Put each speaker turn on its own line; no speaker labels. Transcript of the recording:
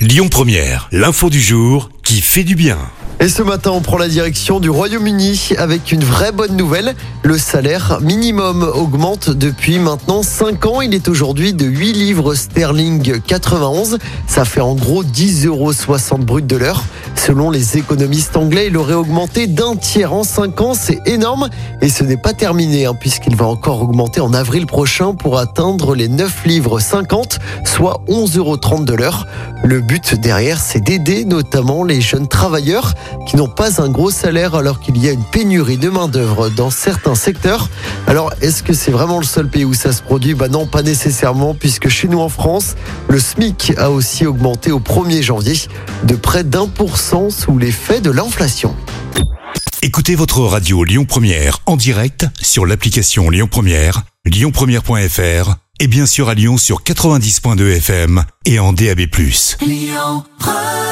Lyon Première, l'info du jour qui fait du bien.
Et ce matin, on prend la direction du Royaume-Uni avec une vraie bonne nouvelle. Le salaire minimum augmente depuis maintenant 5 ans. Il est aujourd'hui de 8 livres sterling 91. Ça fait en gros 10,60 euros brut de l'heure. Selon les économistes anglais, il aurait augmenté d'un tiers en 5 ans. C'est énorme. Et ce n'est pas terminé, hein, puisqu'il va encore augmenter en avril prochain pour atteindre les 9 livres 50, soit 11,30 euros de l'heure. Le but derrière, c'est d'aider notamment les jeunes travailleurs qui n'ont pas un gros salaire alors qu'il y a une pénurie de main-d'œuvre dans certains secteurs. Alors, est-ce que c'est vraiment le seul pays où ça se produit? Bah non, pas nécessairement, puisque chez nous en France, le SMIC a aussi augmenté au 1er janvier de près d'un pour cent sous l'effet de l'inflation.
Écoutez votre radio Lyon Première en direct sur l'application Lyon Première, lyonpremière.fr et bien sûr à Lyon sur 90.2 FM et en DAB+.
Lyon Première